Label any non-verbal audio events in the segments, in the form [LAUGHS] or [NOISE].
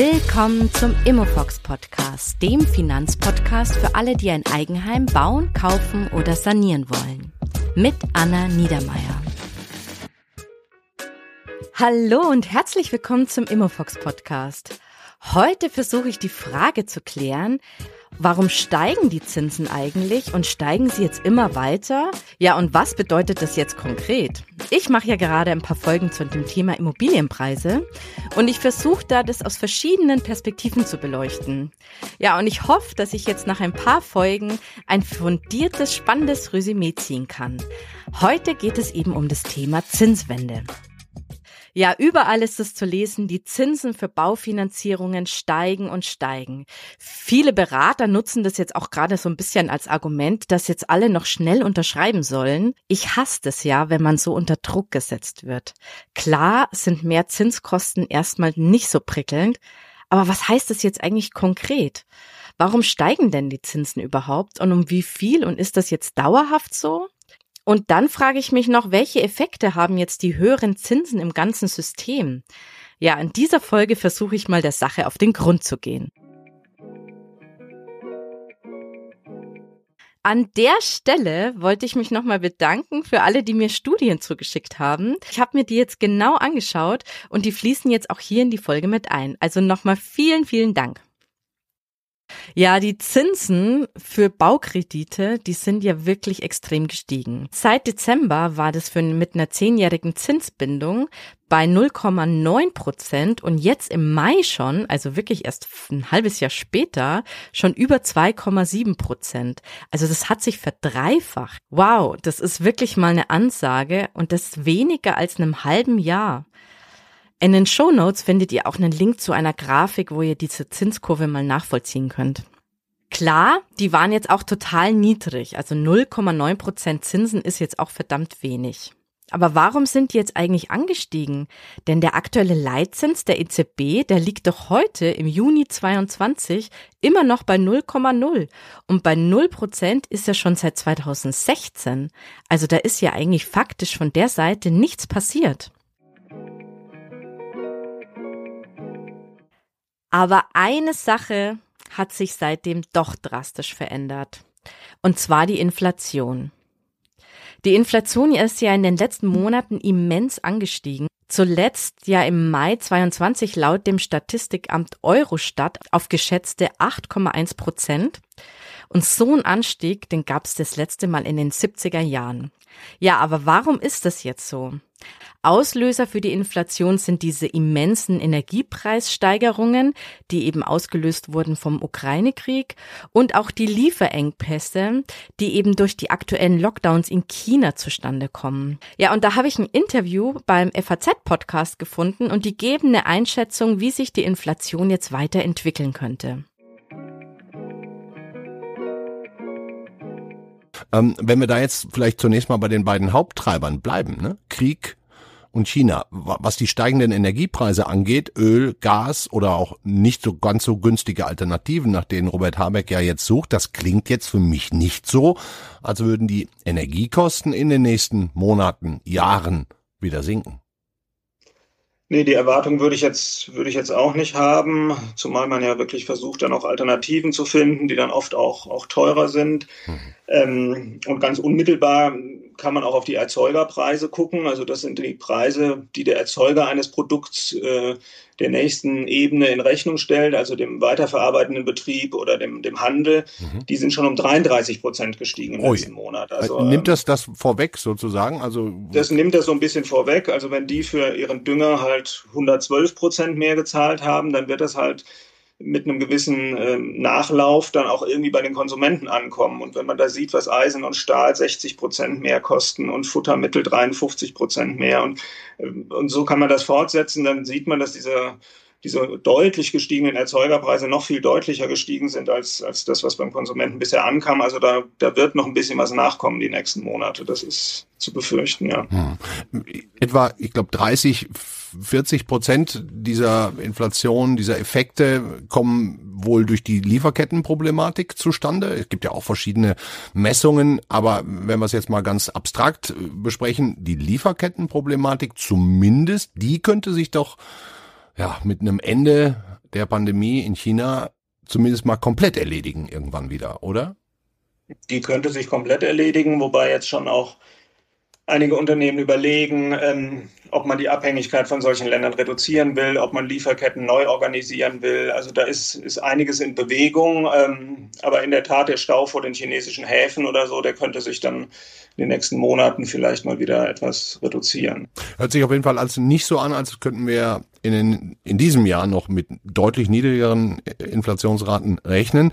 Willkommen zum Immofox Podcast, dem Finanzpodcast für alle, die ein Eigenheim bauen, kaufen oder sanieren wollen. Mit Anna Niedermeier. Hallo und herzlich willkommen zum Immofox Podcast. Heute versuche ich die Frage zu klären, Warum steigen die Zinsen eigentlich und steigen sie jetzt immer weiter? Ja, und was bedeutet das jetzt konkret? Ich mache ja gerade ein paar Folgen zu dem Thema Immobilienpreise und ich versuche da das aus verschiedenen Perspektiven zu beleuchten. Ja, und ich hoffe, dass ich jetzt nach ein paar Folgen ein fundiertes, spannendes Resümee ziehen kann. Heute geht es eben um das Thema Zinswende. Ja, überall ist es zu lesen, die Zinsen für Baufinanzierungen steigen und steigen. Viele Berater nutzen das jetzt auch gerade so ein bisschen als Argument, dass jetzt alle noch schnell unterschreiben sollen. Ich hasse es ja, wenn man so unter Druck gesetzt wird. Klar sind mehr Zinskosten erstmal nicht so prickelnd, aber was heißt das jetzt eigentlich konkret? Warum steigen denn die Zinsen überhaupt und um wie viel und ist das jetzt dauerhaft so? Und dann frage ich mich noch, welche Effekte haben jetzt die höheren Zinsen im ganzen System? Ja, in dieser Folge versuche ich mal der Sache auf den Grund zu gehen. An der Stelle wollte ich mich nochmal bedanken für alle, die mir Studien zugeschickt haben. Ich habe mir die jetzt genau angeschaut und die fließen jetzt auch hier in die Folge mit ein. Also nochmal vielen, vielen Dank. Ja, die Zinsen für Baukredite, die sind ja wirklich extrem gestiegen. Seit Dezember war das für mit einer zehnjährigen Zinsbindung bei 0,9 Prozent und jetzt im Mai schon, also wirklich erst ein halbes Jahr später, schon über 2,7 Prozent. Also das hat sich verdreifacht. Wow, das ist wirklich mal eine Ansage und das weniger als einem halben Jahr. In den Show Notes findet ihr auch einen Link zu einer Grafik, wo ihr diese Zinskurve mal nachvollziehen könnt. Klar, die waren jetzt auch total niedrig, also 0,9 Prozent Zinsen ist jetzt auch verdammt wenig. Aber warum sind die jetzt eigentlich angestiegen? Denn der aktuelle Leitzins der EZB, der liegt doch heute im Juni 22 immer noch bei 0,0 und bei 0 Prozent ist er schon seit 2016. Also da ist ja eigentlich faktisch von der Seite nichts passiert. Aber eine Sache hat sich seitdem doch drastisch verändert. Und zwar die Inflation. Die Inflation ist ja in den letzten Monaten immens angestiegen. Zuletzt ja im Mai 22 laut dem Statistikamt Eurostat auf geschätzte 8,1 Prozent. Und so ein Anstieg, den gab es das letzte Mal in den 70er Jahren. Ja, aber warum ist das jetzt so? Auslöser für die Inflation sind diese immensen Energiepreissteigerungen, die eben ausgelöst wurden vom Ukraine-Krieg und auch die Lieferengpässe, die eben durch die aktuellen Lockdowns in China zustande kommen. Ja, und da habe ich ein Interview beim FAZ-Podcast gefunden und die geben eine Einschätzung, wie sich die Inflation jetzt weiterentwickeln könnte. Ähm, wenn wir da jetzt vielleicht zunächst mal bei den beiden Haupttreibern bleiben, ne? Krieg und China. Was die steigenden Energiepreise angeht, Öl, Gas oder auch nicht so ganz so günstige Alternativen, nach denen Robert Habeck ja jetzt sucht, das klingt jetzt für mich nicht so, als würden die Energiekosten in den nächsten Monaten, Jahren wieder sinken. Nee, die Erwartung würde ich jetzt, würde ich jetzt auch nicht haben, zumal man ja wirklich versucht, dann auch Alternativen zu finden, die dann oft auch, auch teurer sind. Mhm. Ähm, und ganz unmittelbar kann man auch auf die Erzeugerpreise gucken. Also das sind die Preise, die der Erzeuger eines Produkts äh, der nächsten Ebene in Rechnung stellt, also dem weiterverarbeitenden Betrieb oder dem, dem Handel. Mhm. Die sind schon um 33 Prozent gestiegen im Ui. letzten Monat. Also, nimmt das das vorweg sozusagen? Also das nimmt das so ein bisschen vorweg. Also wenn die für ihren Dünger halt 112 Prozent mehr gezahlt haben, dann wird das halt mit einem gewissen ähm, Nachlauf dann auch irgendwie bei den Konsumenten ankommen. Und wenn man da sieht, was Eisen und Stahl 60 Prozent mehr kosten und Futtermittel 53 Prozent mehr und, ähm, und so kann man das fortsetzen, dann sieht man, dass dieser diese deutlich gestiegenen Erzeugerpreise noch viel deutlicher gestiegen sind als, als das, was beim Konsumenten bisher ankam. Also da, da wird noch ein bisschen was nachkommen die nächsten Monate. Das ist zu befürchten, ja. Hm. Etwa, ich glaube, 30, 40 Prozent dieser Inflation, dieser Effekte kommen wohl durch die Lieferkettenproblematik zustande. Es gibt ja auch verschiedene Messungen, aber wenn wir es jetzt mal ganz abstrakt besprechen, die Lieferkettenproblematik zumindest, die könnte sich doch ja, mit einem Ende der Pandemie in China zumindest mal komplett erledigen irgendwann wieder, oder? Die könnte sich komplett erledigen, wobei jetzt schon auch einige Unternehmen überlegen, ähm, ob man die Abhängigkeit von solchen Ländern reduzieren will, ob man Lieferketten neu organisieren will. Also da ist, ist einiges in Bewegung. Ähm, aber in der Tat, der Stau vor den chinesischen Häfen oder so, der könnte sich dann in den nächsten Monaten vielleicht mal wieder etwas reduzieren. Hört sich auf jeden Fall als nicht so an, als könnten wir in, den, in diesem Jahr noch mit deutlich niedrigeren Inflationsraten rechnen.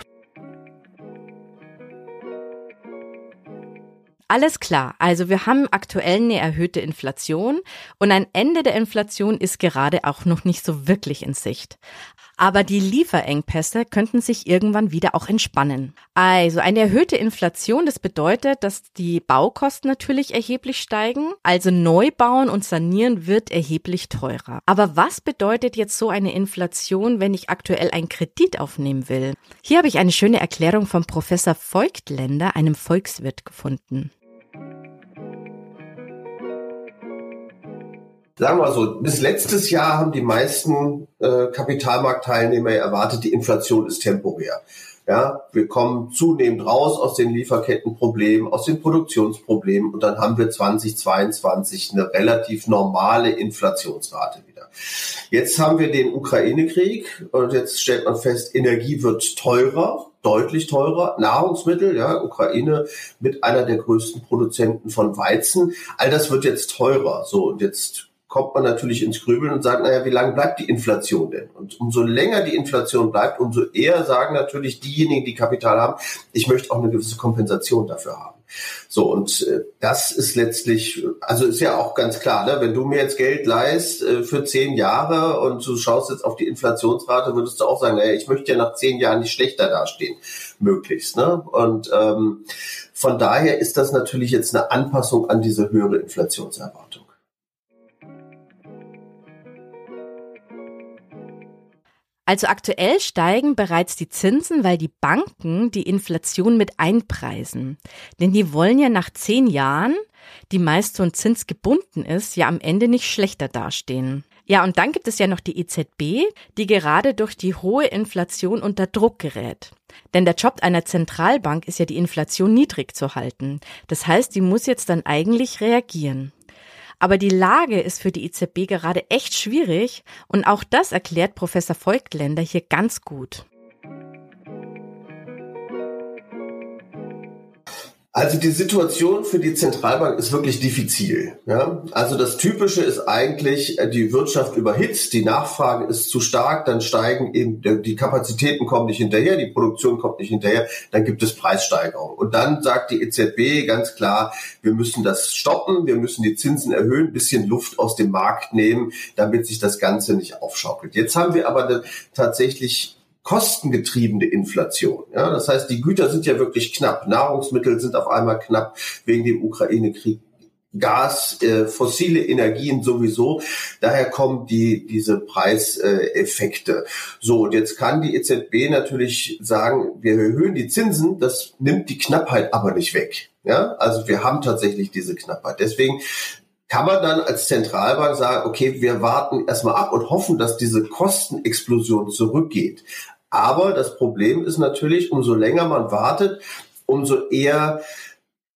Alles klar. Also wir haben aktuell eine erhöhte Inflation und ein Ende der Inflation ist gerade auch noch nicht so wirklich in Sicht. Aber die Lieferengpässe könnten sich irgendwann wieder auch entspannen. Also eine erhöhte Inflation, das bedeutet, dass die Baukosten natürlich erheblich steigen. Also Neubauen und Sanieren wird erheblich teurer. Aber was bedeutet jetzt so eine Inflation, wenn ich aktuell einen Kredit aufnehmen will? Hier habe ich eine schöne Erklärung vom Professor Voigtländer, einem Volkswirt, gefunden. Sagen wir so, bis letztes Jahr haben die meisten äh, Kapitalmarktteilnehmer erwartet, die Inflation ist temporär. Ja, wir kommen zunehmend raus aus den Lieferkettenproblemen, aus den Produktionsproblemen und dann haben wir 2022 eine relativ normale Inflationsrate wieder. Jetzt haben wir den Ukraine-Krieg und jetzt stellt man fest, Energie wird teurer, deutlich teurer. Nahrungsmittel, ja, Ukraine mit einer der größten Produzenten von Weizen. All das wird jetzt teurer. So, und jetzt kommt man natürlich ins Grübeln und sagt, naja, wie lange bleibt die Inflation denn? Und umso länger die Inflation bleibt, umso eher sagen natürlich diejenigen, die Kapital haben, ich möchte auch eine gewisse Kompensation dafür haben. So, und äh, das ist letztlich, also ist ja auch ganz klar, ne? wenn du mir jetzt Geld leist äh, für zehn Jahre und du schaust jetzt auf die Inflationsrate, würdest du auch sagen, naja, ich möchte ja nach zehn Jahren nicht schlechter dastehen, möglichst. Ne? Und ähm, von daher ist das natürlich jetzt eine Anpassung an diese höhere Inflationserwartung. Also aktuell steigen bereits die Zinsen, weil die Banken die Inflation mit einpreisen. Denn die wollen ja nach zehn Jahren, die meist so ein Zins gebunden ist, ja am Ende nicht schlechter dastehen. Ja, und dann gibt es ja noch die EZB, die gerade durch die hohe Inflation unter Druck gerät. Denn der Job einer Zentralbank ist ja die Inflation niedrig zu halten. Das heißt, die muss jetzt dann eigentlich reagieren. Aber die Lage ist für die EZB gerade echt schwierig und auch das erklärt Professor Volkländer hier ganz gut. Also die Situation für die Zentralbank ist wirklich diffizil. Ja? Also das Typische ist eigentlich, äh, die Wirtschaft überhitzt, die Nachfrage ist zu stark, dann steigen eben, die Kapazitäten kommen nicht hinterher, die Produktion kommt nicht hinterher, dann gibt es Preissteigerungen. Und dann sagt die EZB ganz klar, wir müssen das stoppen, wir müssen die Zinsen erhöhen, bisschen Luft aus dem Markt nehmen, damit sich das Ganze nicht aufschaukelt. Jetzt haben wir aber tatsächlich kostengetriebene Inflation. Ja, das heißt, die Güter sind ja wirklich knapp. Nahrungsmittel sind auf einmal knapp wegen dem Ukraine-Krieg. Gas, äh, fossile Energien sowieso. Daher kommen die, diese Preiseffekte. so, und jetzt kann die EZB natürlich sagen, wir erhöhen die Zinsen, das nimmt die Knappheit aber nicht weg. Ja, also wir haben tatsächlich diese Knappheit. Deswegen kann man dann als Zentralbank sagen, okay, wir warten erstmal ab und hoffen, dass diese Kostenexplosion zurückgeht. Aber das Problem ist natürlich, umso länger man wartet, umso eher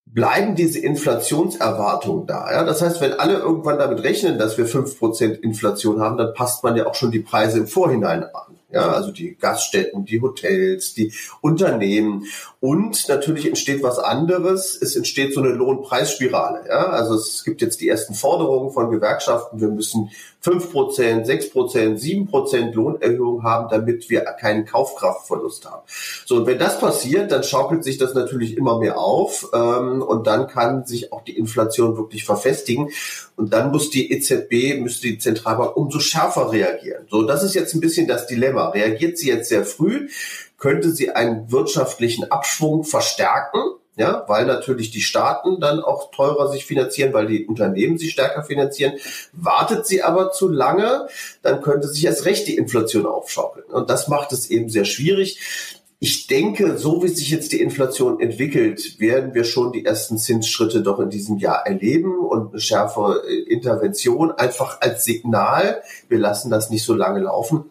bleiben diese Inflationserwartungen da. Ja? Das heißt, wenn alle irgendwann damit rechnen, dass wir fünf Prozent Inflation haben, dann passt man ja auch schon die Preise im Vorhinein an. Ja, also die Gaststätten, die Hotels, die Unternehmen. Und natürlich entsteht was anderes. Es entsteht so eine Lohnpreisspirale. Ja, also es gibt jetzt die ersten Forderungen von Gewerkschaften. Wir müssen fünf Prozent, sechs Prozent, sieben Prozent Lohnerhöhung haben, damit wir keinen Kaufkraftverlust haben. So, und wenn das passiert, dann schaukelt sich das natürlich immer mehr auf ähm, und dann kann sich auch die Inflation wirklich verfestigen. Und dann muss die EZB, müsste die Zentralbank umso schärfer reagieren. So, das ist jetzt ein bisschen das Dilemma. Reagiert sie jetzt sehr früh, könnte sie einen wirtschaftlichen Abschwung verstärken ja, weil natürlich die Staaten dann auch teurer sich finanzieren, weil die Unternehmen sich stärker finanzieren. Wartet sie aber zu lange, dann könnte sich erst recht die Inflation aufschaukeln. Und das macht es eben sehr schwierig. Ich denke, so wie sich jetzt die Inflation entwickelt, werden wir schon die ersten Zinsschritte doch in diesem Jahr erleben und eine schärfe äh, Intervention einfach als Signal. Wir lassen das nicht so lange laufen.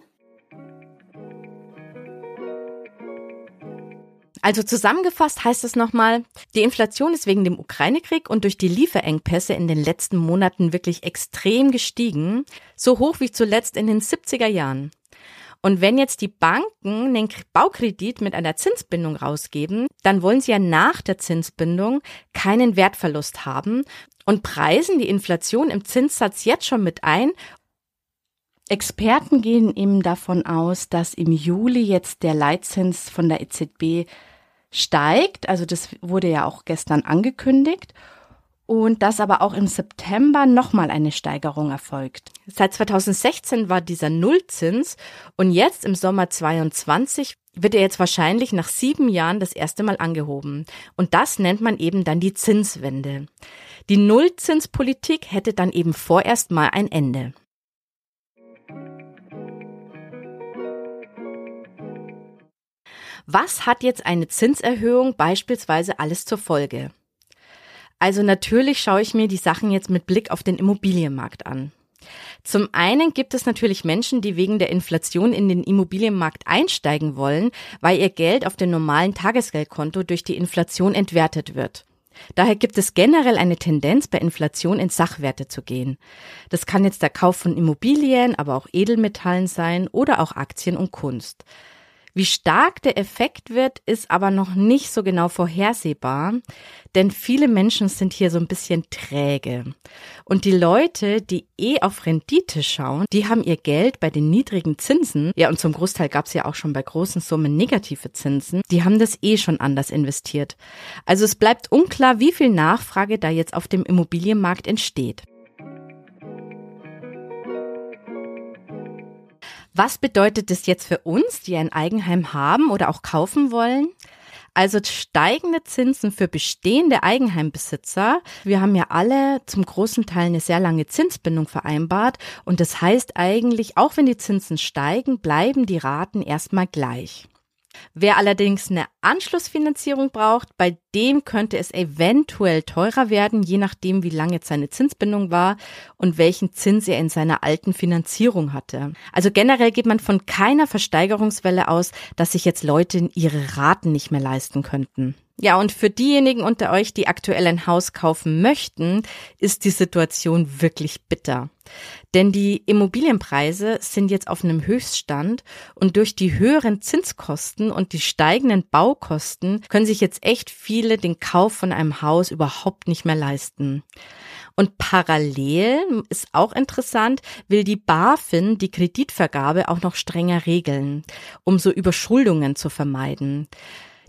Also zusammengefasst heißt es nochmal, die Inflation ist wegen dem Ukraine-Krieg und durch die Lieferengpässe in den letzten Monaten wirklich extrem gestiegen, so hoch wie zuletzt in den 70er Jahren. Und wenn jetzt die Banken den Baukredit mit einer Zinsbindung rausgeben, dann wollen sie ja nach der Zinsbindung keinen Wertverlust haben und preisen die Inflation im Zinssatz jetzt schon mit ein Experten gehen eben davon aus, dass im Juli jetzt der Leitzins von der EZB steigt. Also das wurde ja auch gestern angekündigt. Und dass aber auch im September nochmal eine Steigerung erfolgt. Seit 2016 war dieser Nullzins und jetzt im Sommer 22 wird er jetzt wahrscheinlich nach sieben Jahren das erste Mal angehoben. Und das nennt man eben dann die Zinswende. Die Nullzinspolitik hätte dann eben vorerst mal ein Ende. Was hat jetzt eine Zinserhöhung beispielsweise alles zur Folge? Also natürlich schaue ich mir die Sachen jetzt mit Blick auf den Immobilienmarkt an. Zum einen gibt es natürlich Menschen, die wegen der Inflation in den Immobilienmarkt einsteigen wollen, weil ihr Geld auf dem normalen Tagesgeldkonto durch die Inflation entwertet wird. Daher gibt es generell eine Tendenz, bei Inflation in Sachwerte zu gehen. Das kann jetzt der Kauf von Immobilien, aber auch Edelmetallen sein oder auch Aktien und Kunst. Wie stark der Effekt wird, ist aber noch nicht so genau vorhersehbar, denn viele Menschen sind hier so ein bisschen träge. Und die Leute, die eh auf Rendite schauen, die haben ihr Geld bei den niedrigen Zinsen, ja und zum Großteil gab es ja auch schon bei großen Summen negative Zinsen, die haben das eh schon anders investiert. Also es bleibt unklar, wie viel Nachfrage da jetzt auf dem Immobilienmarkt entsteht. Was bedeutet das jetzt für uns, die ein Eigenheim haben oder auch kaufen wollen? Also steigende Zinsen für bestehende Eigenheimbesitzer. Wir haben ja alle zum großen Teil eine sehr lange Zinsbindung vereinbart und das heißt eigentlich, auch wenn die Zinsen steigen, bleiben die Raten erstmal gleich. Wer allerdings eine Anschlussfinanzierung braucht, bei dem könnte es eventuell teurer werden, je nachdem, wie lange jetzt seine Zinsbindung war und welchen Zins er in seiner alten Finanzierung hatte. Also generell geht man von keiner Versteigerungswelle aus, dass sich jetzt Leute ihre Raten nicht mehr leisten könnten. Ja, und für diejenigen unter euch, die aktuell ein Haus kaufen möchten, ist die Situation wirklich bitter. Denn die Immobilienpreise sind jetzt auf einem Höchststand und durch die höheren Zinskosten und die steigenden Baukosten können sich jetzt echt viele den Kauf von einem Haus überhaupt nicht mehr leisten. Und parallel ist auch interessant, will die BaFin die Kreditvergabe auch noch strenger regeln, um so Überschuldungen zu vermeiden.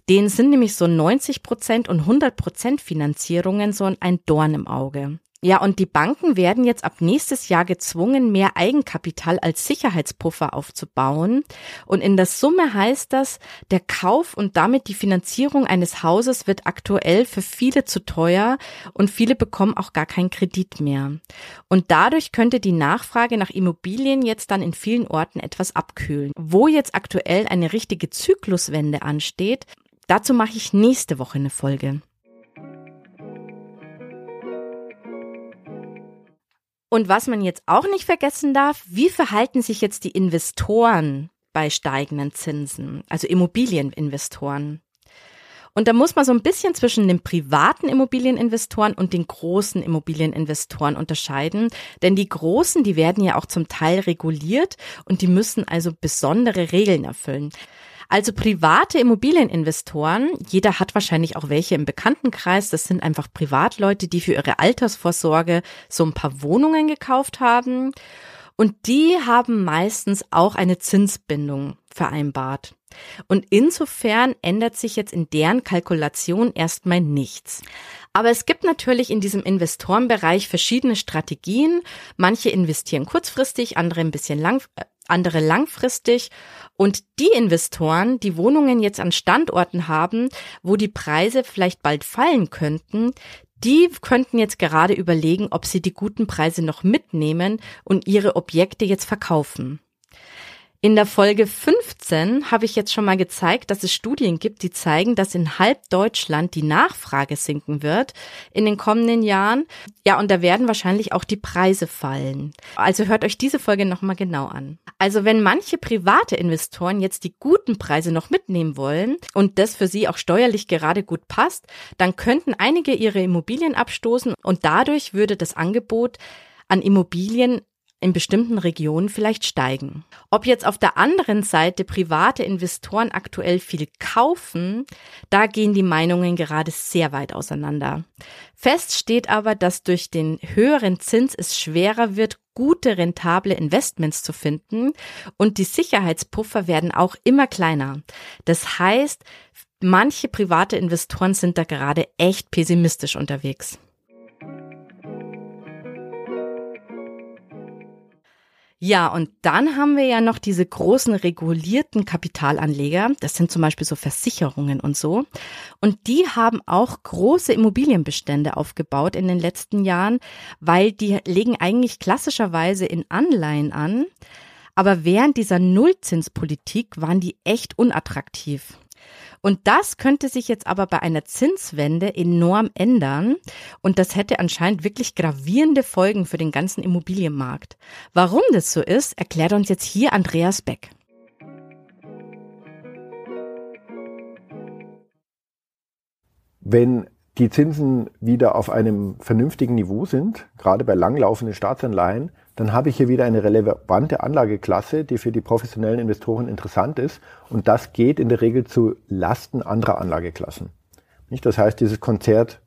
Denen sind nämlich so 90 Prozent und 100 Prozent Finanzierungen so ein Dorn im Auge. Ja, und die Banken werden jetzt ab nächstes Jahr gezwungen, mehr Eigenkapital als Sicherheitspuffer aufzubauen. Und in der Summe heißt das, der Kauf und damit die Finanzierung eines Hauses wird aktuell für viele zu teuer und viele bekommen auch gar keinen Kredit mehr. Und dadurch könnte die Nachfrage nach Immobilien jetzt dann in vielen Orten etwas abkühlen. Wo jetzt aktuell eine richtige Zykluswende ansteht, Dazu mache ich nächste Woche eine Folge. Und was man jetzt auch nicht vergessen darf, wie verhalten sich jetzt die Investoren bei steigenden Zinsen, also Immobilieninvestoren? Und da muss man so ein bisschen zwischen den privaten Immobilieninvestoren und den großen Immobilieninvestoren unterscheiden. Denn die großen, die werden ja auch zum Teil reguliert und die müssen also besondere Regeln erfüllen. Also private Immobilieninvestoren, jeder hat wahrscheinlich auch welche im Bekanntenkreis, das sind einfach Privatleute, die für ihre Altersvorsorge so ein paar Wohnungen gekauft haben. Und die haben meistens auch eine Zinsbindung vereinbart. Und insofern ändert sich jetzt in deren Kalkulation erstmal nichts. Aber es gibt natürlich in diesem Investorenbereich verschiedene Strategien. Manche investieren kurzfristig, andere ein bisschen lang, äh, andere langfristig. Und die Investoren, die Wohnungen jetzt an Standorten haben, wo die Preise vielleicht bald fallen könnten, die könnten jetzt gerade überlegen, ob sie die guten Preise noch mitnehmen und ihre Objekte jetzt verkaufen. In der Folge 15 habe ich jetzt schon mal gezeigt, dass es Studien gibt, die zeigen, dass in halb Deutschland die Nachfrage sinken wird in den kommenden Jahren. Ja, und da werden wahrscheinlich auch die Preise fallen. Also hört euch diese Folge nochmal genau an. Also wenn manche private Investoren jetzt die guten Preise noch mitnehmen wollen und das für sie auch steuerlich gerade gut passt, dann könnten einige ihre Immobilien abstoßen und dadurch würde das Angebot an Immobilien in bestimmten Regionen vielleicht steigen. Ob jetzt auf der anderen Seite private Investoren aktuell viel kaufen, da gehen die Meinungen gerade sehr weit auseinander. Fest steht aber, dass durch den höheren Zins es schwerer wird, gute rentable Investments zu finden und die Sicherheitspuffer werden auch immer kleiner. Das heißt, manche private Investoren sind da gerade echt pessimistisch unterwegs. Ja, und dann haben wir ja noch diese großen regulierten Kapitalanleger. Das sind zum Beispiel so Versicherungen und so. Und die haben auch große Immobilienbestände aufgebaut in den letzten Jahren, weil die legen eigentlich klassischerweise in Anleihen an. Aber während dieser Nullzinspolitik waren die echt unattraktiv. Und das könnte sich jetzt aber bei einer Zinswende enorm ändern. Und das hätte anscheinend wirklich gravierende Folgen für den ganzen Immobilienmarkt. Warum das so ist, erklärt uns jetzt hier Andreas Beck. Wenn die Zinsen wieder auf einem vernünftigen Niveau sind, gerade bei langlaufenden Staatsanleihen, dann habe ich hier wieder eine relevante Anlageklasse, die für die professionellen Investoren interessant ist. Und das geht in der Regel zu Lasten anderer Anlageklassen. Nicht? Das heißt, dieses Konzert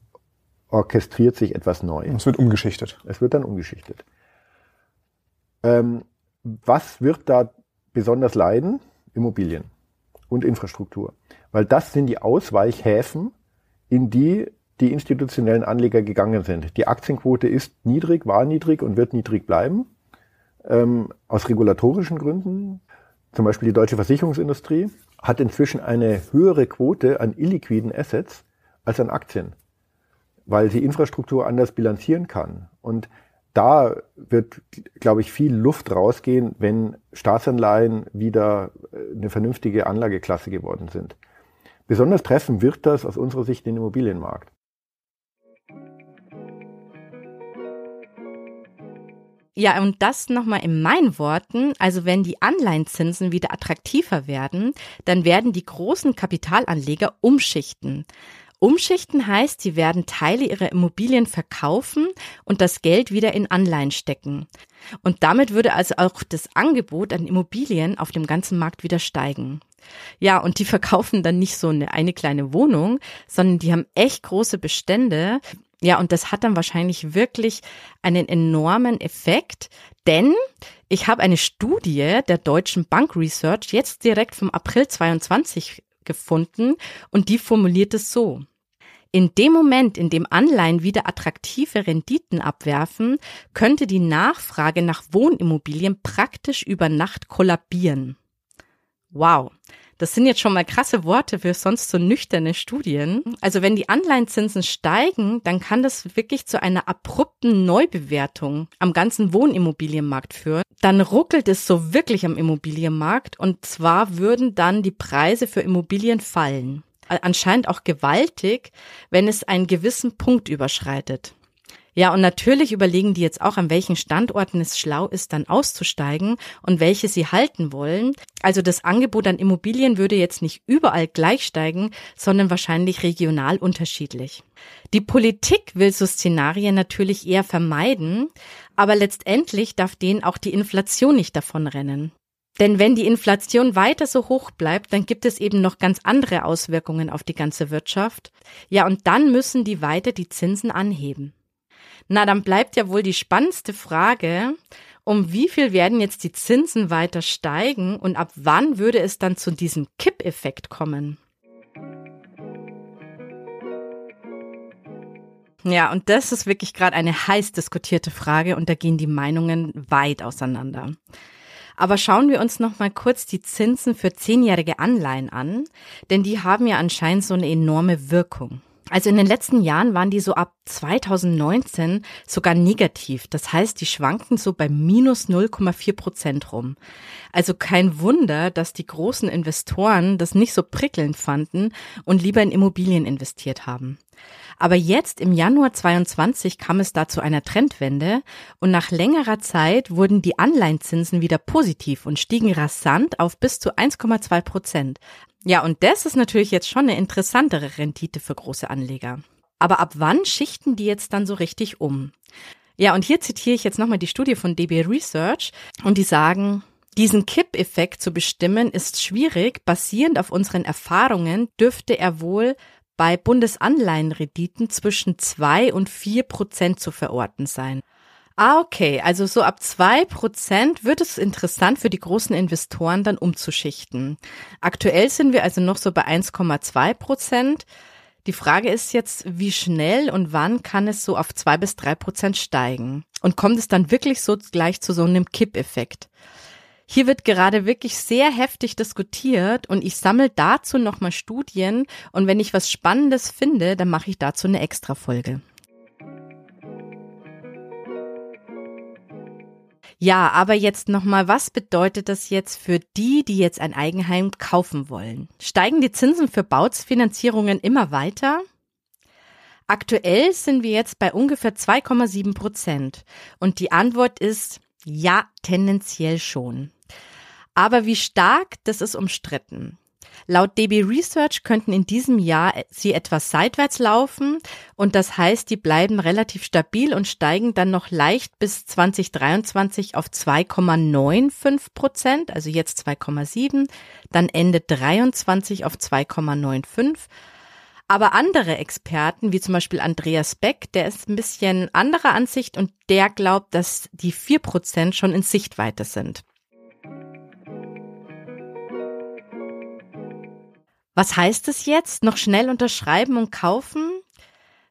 orchestriert sich etwas neu. Es wird umgeschichtet. Es wird dann umgeschichtet. Ähm, was wird da besonders leiden? Immobilien und Infrastruktur. Weil das sind die Ausweichhäfen, in die die institutionellen Anleger gegangen sind. Die Aktienquote ist niedrig, war niedrig und wird niedrig bleiben. Ähm, aus regulatorischen Gründen. Zum Beispiel die deutsche Versicherungsindustrie hat inzwischen eine höhere Quote an illiquiden Assets als an Aktien, weil sie Infrastruktur anders bilanzieren kann. Und da wird, glaube ich, viel Luft rausgehen, wenn Staatsanleihen wieder äh, eine vernünftige Anlageklasse geworden sind. Besonders treffen wird das aus unserer Sicht den Immobilienmarkt. Ja, und das nochmal in meinen Worten. Also wenn die Anleihenzinsen wieder attraktiver werden, dann werden die großen Kapitalanleger umschichten. Umschichten heißt, sie werden Teile ihrer Immobilien verkaufen und das Geld wieder in Anleihen stecken. Und damit würde also auch das Angebot an Immobilien auf dem ganzen Markt wieder steigen. Ja, und die [LAUGHS] verkaufen dann nicht so eine, eine kleine Wohnung, sondern die haben echt große Bestände ja, und das hat dann wahrscheinlich wirklich einen enormen Effekt, denn ich habe eine Studie der Deutschen Bank Research jetzt direkt vom April 22 gefunden und die formuliert es so. In dem Moment, in dem Anleihen wieder attraktive Renditen abwerfen, könnte die Nachfrage nach Wohnimmobilien praktisch über Nacht kollabieren. Wow. Das sind jetzt schon mal krasse Worte für sonst so nüchterne Studien. Also wenn die Anleihenzinsen steigen, dann kann das wirklich zu einer abrupten Neubewertung am ganzen Wohnimmobilienmarkt führen. Dann ruckelt es so wirklich am Immobilienmarkt und zwar würden dann die Preise für Immobilien fallen. Anscheinend auch gewaltig, wenn es einen gewissen Punkt überschreitet. Ja, und natürlich überlegen die jetzt auch, an welchen Standorten es schlau ist, dann auszusteigen und welche sie halten wollen. Also das Angebot an Immobilien würde jetzt nicht überall gleich steigen, sondern wahrscheinlich regional unterschiedlich. Die Politik will so Szenarien natürlich eher vermeiden, aber letztendlich darf denen auch die Inflation nicht davonrennen. Denn wenn die Inflation weiter so hoch bleibt, dann gibt es eben noch ganz andere Auswirkungen auf die ganze Wirtschaft. Ja, und dann müssen die weiter die Zinsen anheben. Na, dann bleibt ja wohl die spannendste Frage, um wie viel werden jetzt die Zinsen weiter steigen und ab wann würde es dann zu diesem Kippeffekt kommen? Ja, und das ist wirklich gerade eine heiß diskutierte Frage und da gehen die Meinungen weit auseinander. Aber schauen wir uns noch mal kurz die Zinsen für zehnjährige Anleihen an, denn die haben ja anscheinend so eine enorme Wirkung. Also in den letzten Jahren waren die so ab 2019 sogar negativ. Das heißt, die schwanken so bei minus 0,4 Prozent rum. Also kein Wunder, dass die großen Investoren das nicht so prickelnd fanden und lieber in Immobilien investiert haben. Aber jetzt im Januar 22 kam es da zu einer Trendwende und nach längerer Zeit wurden die Anleihenzinsen wieder positiv und stiegen rasant auf bis zu 1,2 Prozent. Ja, und das ist natürlich jetzt schon eine interessantere Rendite für große Anleger. Aber ab wann schichten die jetzt dann so richtig um? Ja, und hier zitiere ich jetzt nochmal die Studie von DB Research und die sagen, diesen Kipp-Effekt zu bestimmen ist schwierig. Basierend auf unseren Erfahrungen dürfte er wohl bei Bundesanleihenrediten zwischen zwei und vier Prozent zu verorten sein. Ah, okay. Also so ab zwei Prozent wird es interessant für die großen Investoren dann umzuschichten. Aktuell sind wir also noch so bei 1,2 Prozent. Die Frage ist jetzt, wie schnell und wann kann es so auf zwei bis drei Prozent steigen? Und kommt es dann wirklich so gleich zu so einem Kippeffekt? Hier wird gerade wirklich sehr heftig diskutiert und ich sammle dazu nochmal Studien und wenn ich was Spannendes finde, dann mache ich dazu eine extra Folge. Ja, aber jetzt nochmal, was bedeutet das jetzt für die, die jetzt ein Eigenheim kaufen wollen? Steigen die Zinsen für Baufinanzierungen immer weiter? Aktuell sind wir jetzt bei ungefähr 2,7 Prozent. Und die Antwort ist ja, tendenziell schon. Aber wie stark, das ist umstritten. Laut DB Research könnten in diesem Jahr sie etwas seitwärts laufen und das heißt, die bleiben relativ stabil und steigen dann noch leicht bis 2023 auf 2,95 Prozent, also jetzt 2,7, dann Ende 23 auf 2,95. Aber andere Experten, wie zum Beispiel Andreas Beck, der ist ein bisschen anderer Ansicht und der glaubt, dass die 4 Prozent schon in Sichtweite sind. Was heißt es jetzt? Noch schnell unterschreiben und kaufen?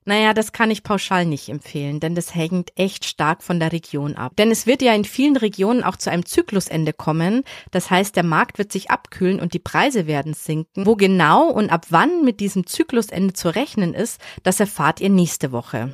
Naja, das kann ich pauschal nicht empfehlen, denn das hängt echt stark von der Region ab. Denn es wird ja in vielen Regionen auch zu einem Zyklusende kommen. Das heißt, der Markt wird sich abkühlen und die Preise werden sinken. Wo genau und ab wann mit diesem Zyklusende zu rechnen ist, das erfahrt ihr nächste Woche.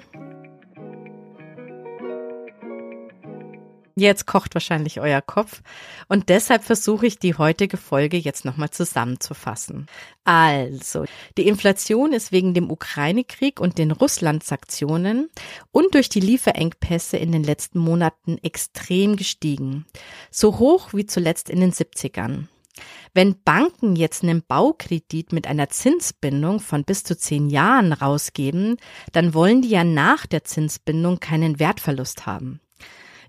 Jetzt kocht wahrscheinlich euer Kopf und deshalb versuche ich die heutige Folge jetzt nochmal zusammenzufassen. Also, die Inflation ist wegen dem Ukraine-Krieg und den Russland-Sanktionen und durch die Lieferengpässe in den letzten Monaten extrem gestiegen. So hoch wie zuletzt in den 70ern. Wenn Banken jetzt einen Baukredit mit einer Zinsbindung von bis zu zehn Jahren rausgeben, dann wollen die ja nach der Zinsbindung keinen Wertverlust haben.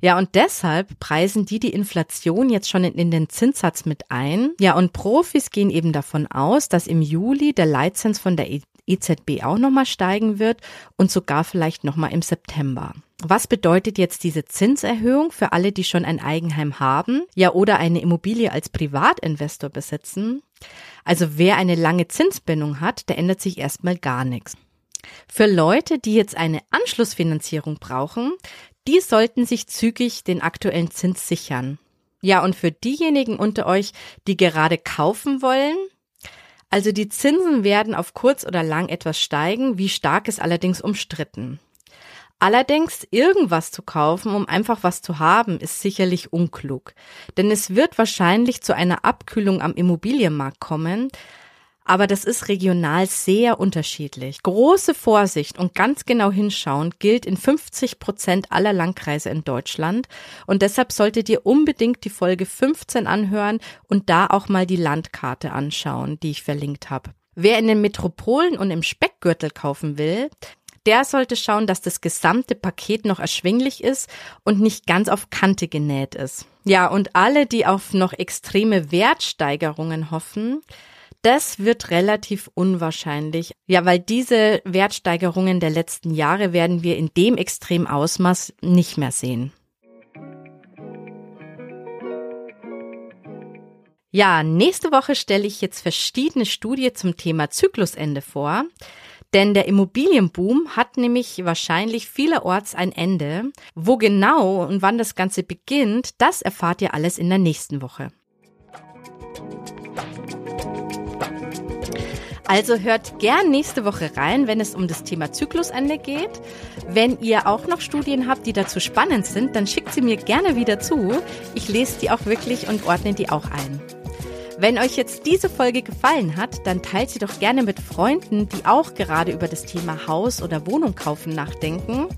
Ja, und deshalb preisen die die Inflation jetzt schon in, in, den Zinssatz mit ein. Ja, und Profis gehen eben davon aus, dass im Juli der Leitzins von der EZB auch nochmal steigen wird und sogar vielleicht nochmal im September. Was bedeutet jetzt diese Zinserhöhung für alle, die schon ein Eigenheim haben, ja oder eine Immobilie als Privatinvestor besitzen? Also wer eine lange Zinsbindung hat, der ändert sich erstmal gar nichts. Für Leute, die jetzt eine Anschlussfinanzierung brauchen, die sollten sich zügig den aktuellen Zins sichern. Ja, und für diejenigen unter euch, die gerade kaufen wollen, also die Zinsen werden auf kurz oder lang etwas steigen, wie stark ist allerdings umstritten. Allerdings irgendwas zu kaufen, um einfach was zu haben, ist sicherlich unklug. Denn es wird wahrscheinlich zu einer Abkühlung am Immobilienmarkt kommen, aber das ist regional sehr unterschiedlich. Große Vorsicht und ganz genau hinschauen gilt in 50 Prozent aller Landkreise in Deutschland und deshalb solltet ihr unbedingt die Folge 15 anhören und da auch mal die Landkarte anschauen, die ich verlinkt habe. Wer in den Metropolen und im Speckgürtel kaufen will, der sollte schauen, dass das gesamte Paket noch erschwinglich ist und nicht ganz auf Kante genäht ist. Ja, und alle, die auf noch extreme Wertsteigerungen hoffen, das wird relativ unwahrscheinlich. Ja, weil diese Wertsteigerungen der letzten Jahre werden wir in dem extremen Ausmaß nicht mehr sehen. Ja, nächste Woche stelle ich jetzt verschiedene Studien zum Thema Zyklusende vor. Denn der Immobilienboom hat nämlich wahrscheinlich vielerorts ein Ende. Wo genau und wann das Ganze beginnt, das erfahrt ihr alles in der nächsten Woche. Also hört gern nächste Woche rein, wenn es um das Thema Zyklusende geht. Wenn ihr auch noch Studien habt, die dazu spannend sind, dann schickt sie mir gerne wieder zu. Ich lese die auch wirklich und ordne die auch ein. Wenn euch jetzt diese Folge gefallen hat, dann teilt sie doch gerne mit Freunden, die auch gerade über das Thema Haus oder Wohnung kaufen nachdenken.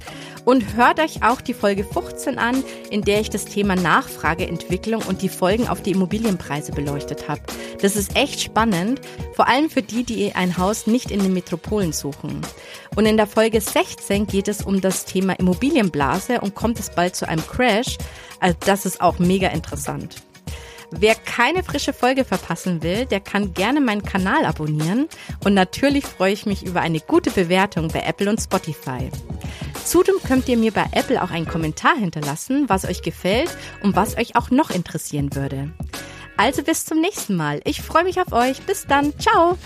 Und hört euch auch die Folge 15 an, in der ich das Thema Nachfrageentwicklung und die Folgen auf die Immobilienpreise beleuchtet habe. Das ist echt spannend, vor allem für die, die ein Haus nicht in den Metropolen suchen. Und in der Folge 16 geht es um das Thema Immobilienblase und kommt es bald zu einem Crash. Also das ist auch mega interessant. Wer keine frische Folge verpassen will, der kann gerne meinen Kanal abonnieren und natürlich freue ich mich über eine gute Bewertung bei Apple und Spotify. Zudem könnt ihr mir bei Apple auch einen Kommentar hinterlassen, was euch gefällt und was euch auch noch interessieren würde. Also bis zum nächsten Mal. Ich freue mich auf euch. Bis dann. Ciao.